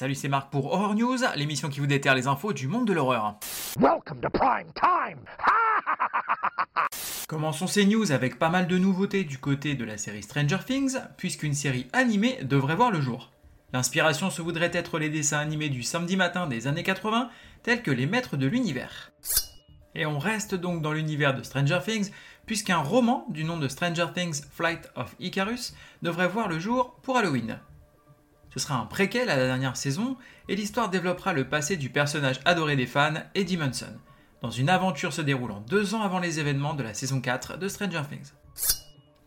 Salut, c'est Marc pour Horror News, l'émission qui vous déterre les infos du monde de l'horreur. Welcome to prime time. Commençons ces news avec pas mal de nouveautés du côté de la série Stranger Things, puisqu'une série animée devrait voir le jour. L'inspiration se voudrait être les dessins animés du samedi matin des années 80, tels que les maîtres de l'univers. Et on reste donc dans l'univers de Stranger Things, puisqu'un roman du nom de Stranger Things Flight of Icarus devrait voir le jour pour Halloween. Ce sera un préquel à la dernière saison, et l'histoire développera le passé du personnage adoré des fans, Eddie Munson, dans une aventure se déroulant deux ans avant les événements de la saison 4 de Stranger Things.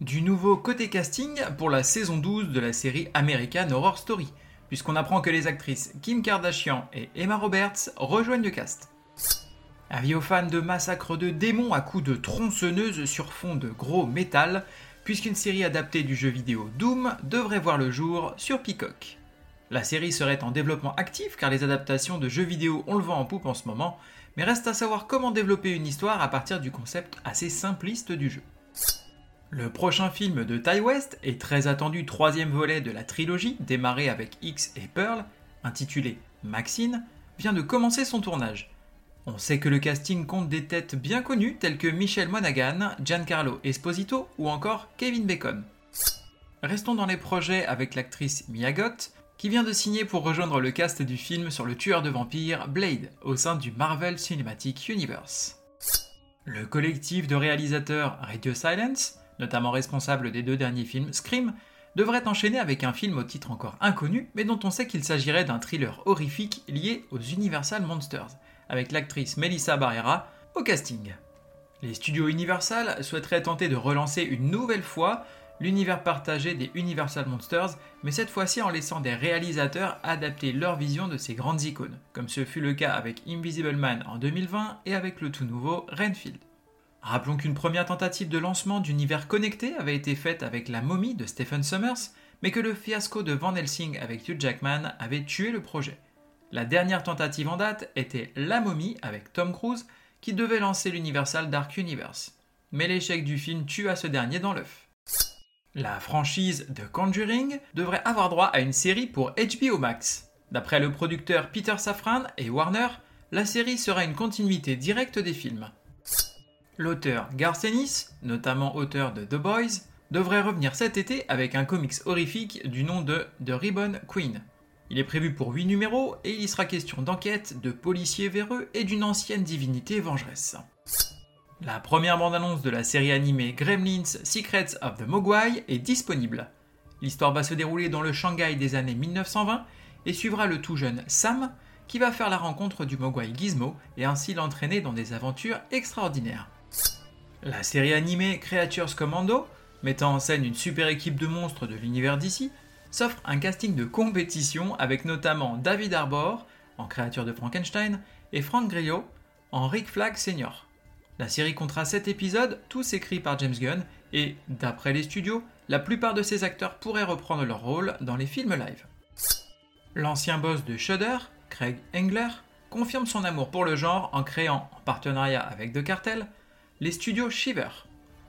Du nouveau côté casting pour la saison 12 de la série American Horror Story, puisqu'on apprend que les actrices Kim Kardashian et Emma Roberts rejoignent le cast. Avis aux fans de massacre de démons à coups de tronçonneuses sur fond de gros métal, puisqu'une série adaptée du jeu vidéo Doom devrait voir le jour sur Peacock. La série serait en développement actif car les adaptations de jeux vidéo ont le vent en poupe en ce moment, mais reste à savoir comment développer une histoire à partir du concept assez simpliste du jeu. Le prochain film de Ty West est très attendu troisième volet de la trilogie démarrée avec X et Pearl, intitulé Maxine, vient de commencer son tournage. On sait que le casting compte des têtes bien connues telles que Michel Monaghan, Giancarlo Esposito ou encore Kevin Bacon. Restons dans les projets avec l'actrice Mia Goth, qui vient de signer pour rejoindre le cast du film sur le tueur de vampires Blade au sein du Marvel Cinematic Universe. Le collectif de réalisateurs Radio Silence, notamment responsable des deux derniers films Scream, devrait enchaîner avec un film au titre encore inconnu, mais dont on sait qu'il s'agirait d'un thriller horrifique lié aux Universal Monsters, avec l'actrice Melissa Barrera au casting. Les studios Universal souhaiteraient tenter de relancer une nouvelle fois l'univers partagé des Universal Monsters, mais cette fois-ci en laissant des réalisateurs adapter leur vision de ces grandes icônes, comme ce fut le cas avec Invisible Man en 2020 et avec le tout nouveau Renfield. Rappelons qu'une première tentative de lancement d'univers connecté avait été faite avec La momie de Stephen Summers, mais que le fiasco de Van Helsing avec Hugh Jackman avait tué le projet. La dernière tentative en date était La momie avec Tom Cruise, qui devait lancer l'Universal Dark Universe. Mais l'échec du film tua ce dernier dans l'œuf. La franchise The Conjuring devrait avoir droit à une série pour HBO Max. D'après le producteur Peter Safran et Warner, la série sera une continuité directe des films. L'auteur Garth notamment auteur de The Boys, devrait revenir cet été avec un comics horrifique du nom de The Ribbon Queen. Il est prévu pour 8 numéros et il y sera question d'enquête, de policiers véreux et d'une ancienne divinité vengeresse. La première bande-annonce de la série animée Gremlins Secrets of the Mogwai est disponible. L'histoire va se dérouler dans le Shanghai des années 1920 et suivra le tout jeune Sam qui va faire la rencontre du Mogwai Gizmo et ainsi l'entraîner dans des aventures extraordinaires. La série animée Creatures Commando, mettant en scène une super équipe de monstres de l'univers d'ici, s'offre un casting de compétition avec notamment David Arbor en créature de Frankenstein et Frank Grillo en Rick Flag Senior. La série comptera 7 épisodes, tous écrits par James Gunn, et d'après les studios, la plupart de ces acteurs pourraient reprendre leur rôle dans les films live. L'ancien boss de Shudder, Craig Engler, confirme son amour pour le genre en créant, en partenariat avec The Cartel, les studios Shiver.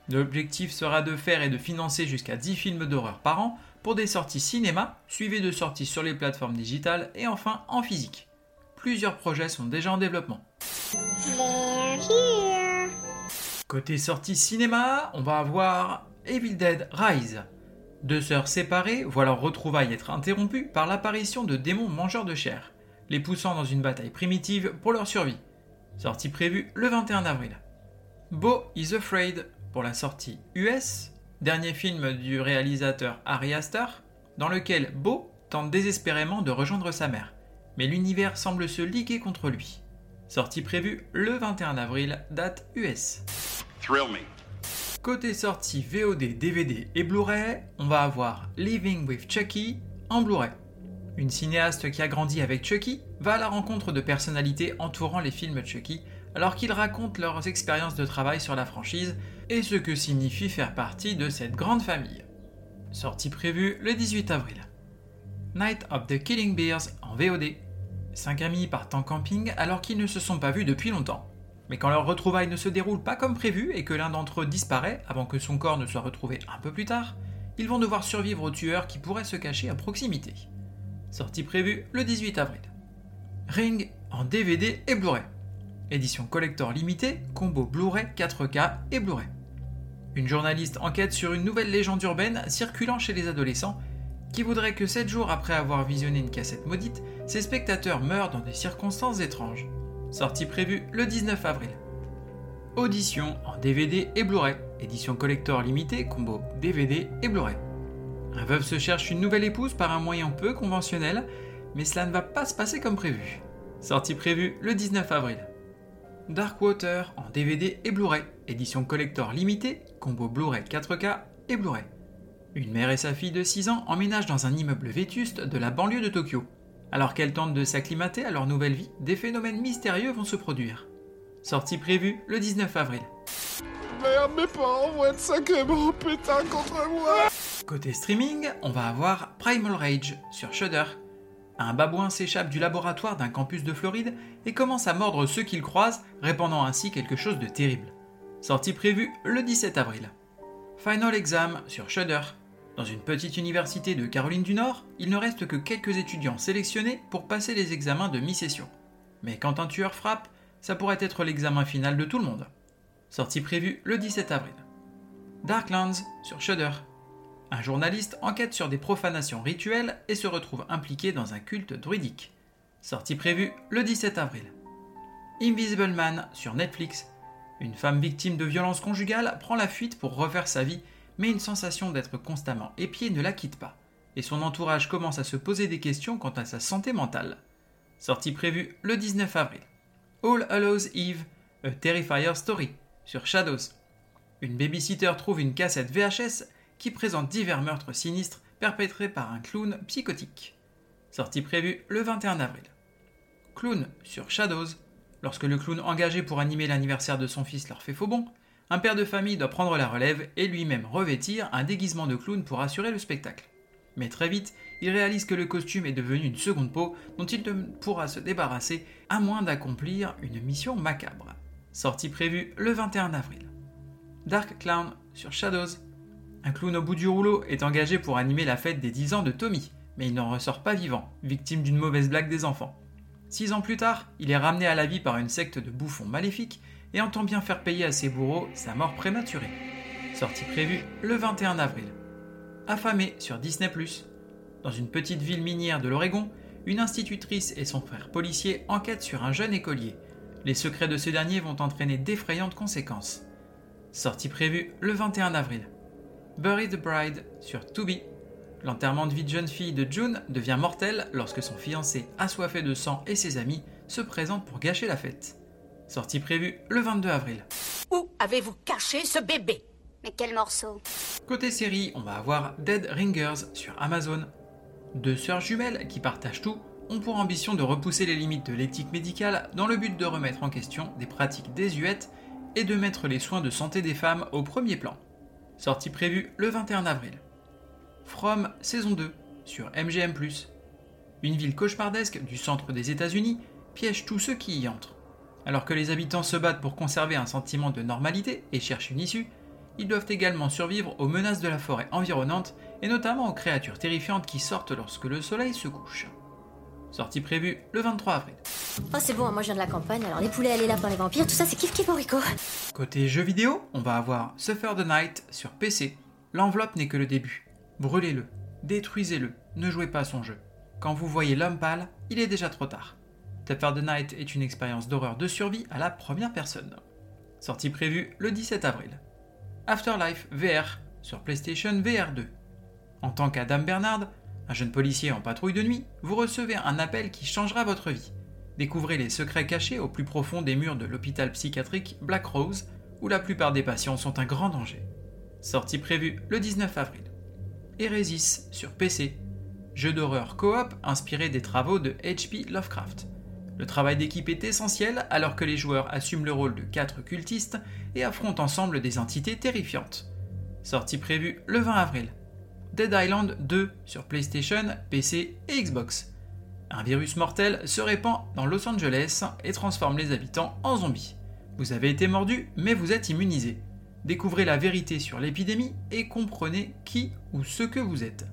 L'objectif sera de faire et de financer jusqu'à 10 films d'horreur par an pour des sorties cinéma, suivies de sorties sur les plateformes digitales et enfin en physique. Plusieurs projets sont déjà en développement. Côté sortie cinéma, on va avoir Evil Dead Rise. Deux sœurs séparées voient leur retrouvaille être interrompues par l'apparition de démons mangeurs de chair, les poussant dans une bataille primitive pour leur survie. Sortie prévue le 21 avril. Bo is Afraid pour la sortie US dernier film du réalisateur Ari Aster, dans lequel Beau tente désespérément de rejoindre sa mère, mais l'univers semble se liguer contre lui. Sortie prévue le 21 avril, date US. Côté sortie VOD, DVD et Blu-ray, on va avoir Living with Chucky en Blu-ray. Une cinéaste qui a grandi avec Chucky va à la rencontre de personnalités entourant les films Chucky alors qu'ils racontent leurs expériences de travail sur la franchise et ce que signifie faire partie de cette grande famille. Sortie prévue le 18 avril. Night of the Killing Bears en VOD. Cinq amis partent en camping alors qu'ils ne se sont pas vus depuis longtemps. Mais quand leur retrouvaille ne se déroule pas comme prévu et que l'un d'entre eux disparaît avant que son corps ne soit retrouvé un peu plus tard, ils vont devoir survivre au tueur qui pourrait se cacher à proximité. sortie prévue le 18 avril. Ring en DVD et Blu-ray. Édition collector limitée, combo Blu-ray 4K et Blu-ray. Une journaliste enquête sur une nouvelle légende urbaine circulant chez les adolescents qui voudrait que 7 jours après avoir visionné une cassette maudite, ses spectateurs meurent dans des circonstances étranges. Sortie prévue le 19 avril. Audition en DVD et Blu-ray, édition collector limitée, combo DVD et Blu-ray. Un veuve se cherche une nouvelle épouse par un moyen peu conventionnel, mais cela ne va pas se passer comme prévu. Sortie prévue le 19 avril. Darkwater en DVD et Blu-ray, édition collector limitée, combo Blu-ray 4K et Blu-ray. Une mère et sa fille de 6 ans emménagent dans un immeuble vétuste de la banlieue de Tokyo. Alors qu'elles tentent de s'acclimater à leur nouvelle vie, des phénomènes mystérieux vont se produire. Sortie prévue le 19 avril. Merde, mes parents vont être sacrément pétins contre moi Côté streaming, on va avoir Primal Rage sur Shudder. Un babouin s'échappe du laboratoire d'un campus de Floride et commence à mordre ceux qu'il croise, répandant ainsi quelque chose de terrible. Sortie prévue le 17 avril. Final Exam sur Shudder. Dans une petite université de Caroline du Nord, il ne reste que quelques étudiants sélectionnés pour passer les examens de mi-session. Mais quand un tueur frappe, ça pourrait être l'examen final de tout le monde. Sortie prévue le 17 avril. Darklands sur Shudder. Un journaliste enquête sur des profanations rituelles et se retrouve impliqué dans un culte druidique. Sortie prévue le 17 avril. Invisible Man sur Netflix. Une femme victime de violences conjugales prend la fuite pour refaire sa vie, mais une sensation d'être constamment épiée ne la quitte pas, et son entourage commence à se poser des questions quant à sa santé mentale. Sortie prévue le 19 avril. All Hallows Eve, A Terrifier Story, sur Shadows. Une babysitter trouve une cassette VHS qui présente divers meurtres sinistres perpétrés par un clown psychotique. Sortie prévue le 21 avril. Clown sur Shadows. Lorsque le clown engagé pour animer l'anniversaire de son fils leur fait faux bon, un père de famille doit prendre la relève et lui-même revêtir un déguisement de clown pour assurer le spectacle. Mais très vite, il réalise que le costume est devenu une seconde peau dont il ne pourra se débarrasser à moins d'accomplir une mission macabre. Sortie prévue le 21 avril. Dark Clown sur Shadows. Un clown au bout du rouleau est engagé pour animer la fête des 10 ans de Tommy, mais il n'en ressort pas vivant, victime d'une mauvaise blague des enfants. Six ans plus tard, il est ramené à la vie par une secte de bouffons maléfiques et entend bien faire payer à ses bourreaux sa mort prématurée. Sortie prévue le 21 avril. Affamé sur Disney ⁇ Dans une petite ville minière de l'Oregon, une institutrice et son frère policier enquêtent sur un jeune écolier. Les secrets de ce dernier vont entraîner d'effrayantes conséquences. Sortie prévue le 21 avril. Bury the Bride sur Tubi. L'enterrement de vie de jeune fille de June devient mortel lorsque son fiancé, assoiffé de sang et ses amis, se présente pour gâcher la fête. Sortie prévue le 22 avril. Où avez-vous caché ce bébé? Mais quel morceau? Côté série, on va avoir Dead Ringers sur Amazon. Deux sœurs jumelles qui partagent tout ont pour ambition de repousser les limites de l'éthique médicale dans le but de remettre en question des pratiques désuètes et de mettre les soins de santé des femmes au premier plan. Sortie prévue le 21 avril. From saison 2 sur MGM+. Une ville cauchemardesque du centre des États-Unis piège tous ceux qui y entrent. Alors que les habitants se battent pour conserver un sentiment de normalité et cherchent une issue, ils doivent également survivre aux menaces de la forêt environnante et notamment aux créatures terrifiantes qui sortent lorsque le soleil se couche. Sortie prévue le 23 avril. Oh c'est bon, moi je viens de la campagne, alors les poulets, les lapins, les vampires, tout ça c'est kiff kiff Morico. Côté jeux vidéo, on va avoir Suffer the Night sur PC. L'enveloppe n'est que le début. Brûlez-le, détruisez-le, ne jouez pas à son jeu. Quand vous voyez l'homme pâle, il est déjà trop tard. Suffer the Night est une expérience d'horreur de survie à la première personne. Sortie prévue le 17 avril. Afterlife VR sur PlayStation VR 2. En tant qu'Adam Bernard, un jeune policier en patrouille de nuit, vous recevez un appel qui changera votre vie. Découvrez les secrets cachés au plus profond des murs de l'hôpital psychiatrique Black Rose, où la plupart des patients sont un grand danger. Sortie prévue le 19 avril. Eresis sur PC. Jeu d'horreur coop inspiré des travaux de H.P. Lovecraft. Le travail d'équipe est essentiel alors que les joueurs assument le rôle de quatre cultistes et affrontent ensemble des entités terrifiantes. Sortie prévue le 20 avril. Dead Island 2 sur PlayStation, PC et Xbox. Un virus mortel se répand dans Los Angeles et transforme les habitants en zombies. Vous avez été mordu, mais vous êtes immunisé. Découvrez la vérité sur l'épidémie et comprenez qui ou ce que vous êtes.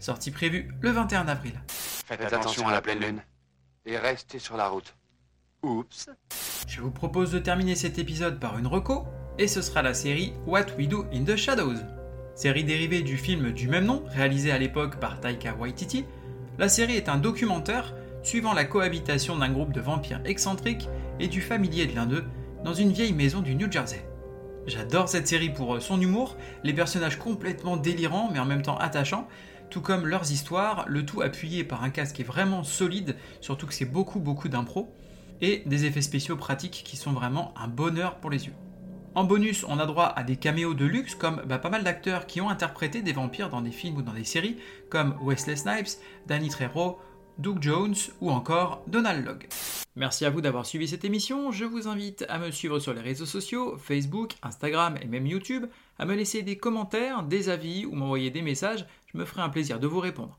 Sortie prévue le 21 avril. Faites attention à la pleine lune. Et restez sur la route. Oups. Je vous propose de terminer cet épisode par une reco, et ce sera la série What We Do in the Shadows. Série dérivée du film du même nom, réalisé à l'époque par Taika Waititi, la série est un documentaire suivant la cohabitation d'un groupe de vampires excentriques et du familier de l'un d'eux dans une vieille maison du New Jersey. J'adore cette série pour son humour, les personnages complètement délirants mais en même temps attachants, tout comme leurs histoires, le tout appuyé par un casque vraiment solide, surtout que c'est beaucoup beaucoup d'impro, et des effets spéciaux pratiques qui sont vraiment un bonheur pour les yeux. En bonus, on a droit à des caméos de luxe comme bah, pas mal d'acteurs qui ont interprété des vampires dans des films ou dans des séries, comme Wesley Snipes, Danny Trejo, Doug Jones ou encore Donald Logg. Merci à vous d'avoir suivi cette émission. Je vous invite à me suivre sur les réseaux sociaux, Facebook, Instagram et même YouTube, à me laisser des commentaires, des avis ou m'envoyer des messages. Je me ferai un plaisir de vous répondre.